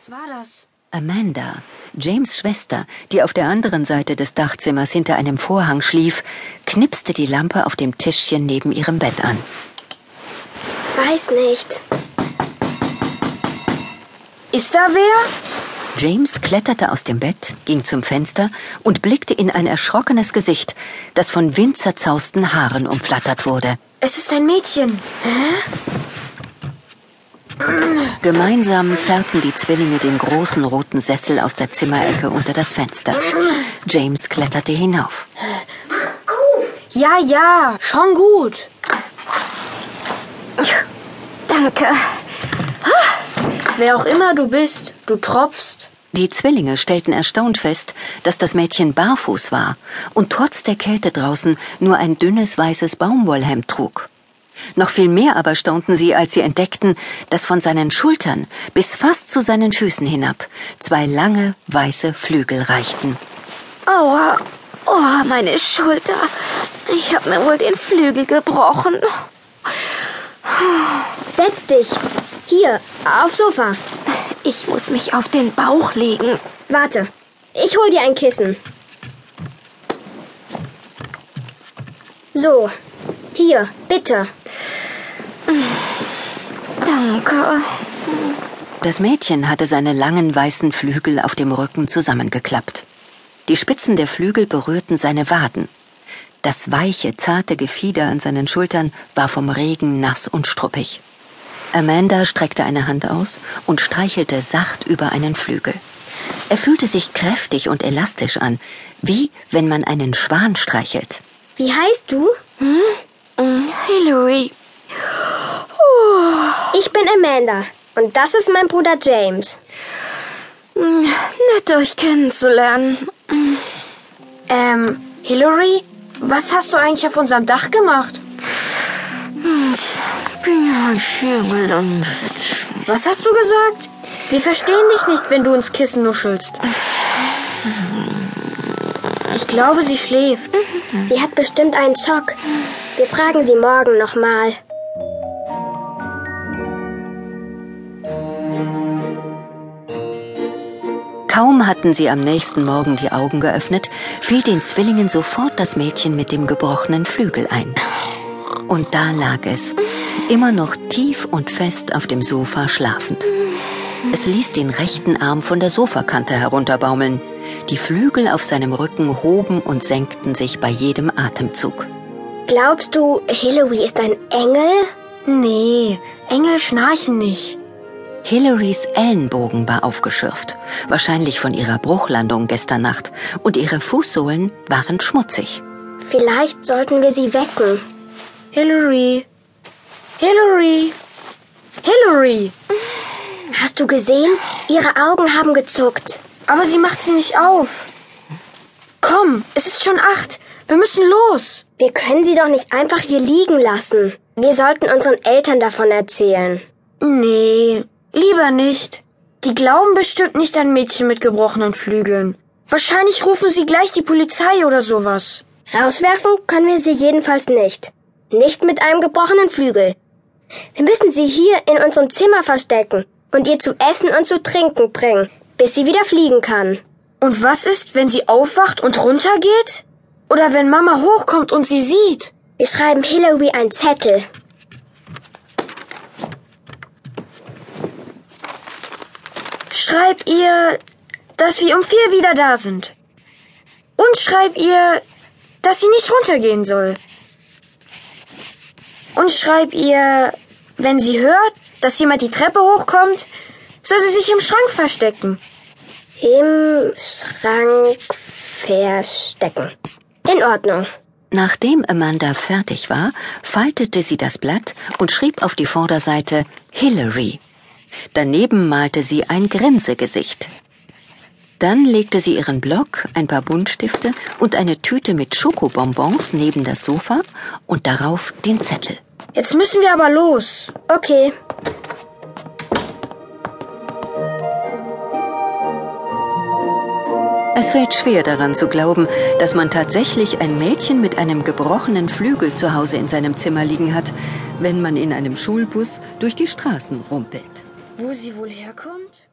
Was war das? Amanda, James Schwester, die auf der anderen Seite des Dachzimmers hinter einem Vorhang schlief, knipste die Lampe auf dem Tischchen neben ihrem Bett an. Weiß nicht. Ist da wer? James kletterte aus dem Bett, ging zum Fenster und blickte in ein erschrockenes Gesicht, das von windzerzausten Haaren umflattert wurde. Es ist ein Mädchen. Gemeinsam zerrten die Zwillinge den großen roten Sessel aus der Zimmerecke unter das Fenster. James kletterte hinauf. Ja, ja, schon gut. Danke. Wer auch immer du bist, du tropfst. Die Zwillinge stellten erstaunt fest, dass das Mädchen barfuß war und trotz der Kälte draußen nur ein dünnes weißes Baumwollhemd trug. Noch viel mehr aber staunten sie, als sie entdeckten, dass von seinen Schultern bis fast zu seinen Füßen hinab zwei lange weiße Flügel reichten. Aua. Oh, meine Schulter. Ich habe mir wohl den Flügel gebrochen. Setz dich. Hier, aufs Sofa. Ich muss mich auf den Bauch legen. Warte. Ich hol dir ein Kissen. So. Hier, bitte. Danke. Das Mädchen hatte seine langen weißen Flügel auf dem Rücken zusammengeklappt. Die Spitzen der Flügel berührten seine Waden. Das weiche, zarte Gefieder an seinen Schultern war vom Regen nass und struppig. Amanda streckte eine Hand aus und streichelte sacht über einen Flügel. Er fühlte sich kräftig und elastisch an, wie wenn man einen Schwan streichelt. Wie heißt du? Hm, Hillary. Ich bin Amanda. Und das ist mein Bruder James. Hm, Nett, euch kennenzulernen. Ähm, Hillary, was hast du eigentlich auf unserem Dach gemacht? Ich bin halt hier gelandet. Was hast du gesagt? Wir verstehen dich nicht, wenn du ins Kissen nuschelst. Ich glaube, sie schläft. Sie hat bestimmt einen Schock. Wir fragen sie morgen nochmal. Kaum hatten sie am nächsten Morgen die Augen geöffnet, fiel den Zwillingen sofort das Mädchen mit dem gebrochenen Flügel ein. Und da lag es, immer noch tief und fest auf dem Sofa schlafend. Es ließ den rechten Arm von der Sofakante herunterbaumeln. Die Flügel auf seinem Rücken hoben und senkten sich bei jedem Atemzug. Glaubst du, Hillary ist ein Engel? Nee, Engel schnarchen nicht. Hillarys Ellenbogen war aufgeschürft, wahrscheinlich von ihrer Bruchlandung gestern Nacht, und ihre Fußsohlen waren schmutzig. Vielleicht sollten wir sie wecken. Hillary. Hillary. Hillary. Hast du gesehen? Ihre Augen haben gezuckt. Aber sie macht sie nicht auf. Komm, es ist schon acht. Wir müssen los. Wir können sie doch nicht einfach hier liegen lassen. Wir sollten unseren Eltern davon erzählen. Nee, lieber nicht. Die glauben bestimmt nicht an Mädchen mit gebrochenen Flügeln. Wahrscheinlich rufen sie gleich die Polizei oder sowas. Rauswerfen können wir sie jedenfalls nicht. Nicht mit einem gebrochenen Flügel. Wir müssen sie hier in unserem Zimmer verstecken und ihr zu essen und zu trinken bringen, bis sie wieder fliegen kann. Und was ist, wenn sie aufwacht und runtergeht? Oder wenn Mama hochkommt und sie sieht? Wir schreiben Hillary einen Zettel. Schreib ihr, dass wir um vier wieder da sind. Und schreib ihr, dass sie nicht runtergehen soll. Und schreib ihr, wenn sie hört, dass jemand die Treppe hochkommt, soll sie sich im Schrank verstecken. Im Schrank verstecken. In Ordnung. Nachdem Amanda fertig war, faltete sie das Blatt und schrieb auf die Vorderseite Hillary. Daneben malte sie ein Grinsegesicht. Dann legte sie ihren Block, ein paar Buntstifte und eine Tüte mit Schokobonbons neben das Sofa und darauf den Zettel. Jetzt müssen wir aber los. Okay. Es fällt schwer daran zu glauben, dass man tatsächlich ein Mädchen mit einem gebrochenen Flügel zu Hause in seinem Zimmer liegen hat, wenn man in einem Schulbus durch die Straßen rumpelt. Wo sie wohl herkommt?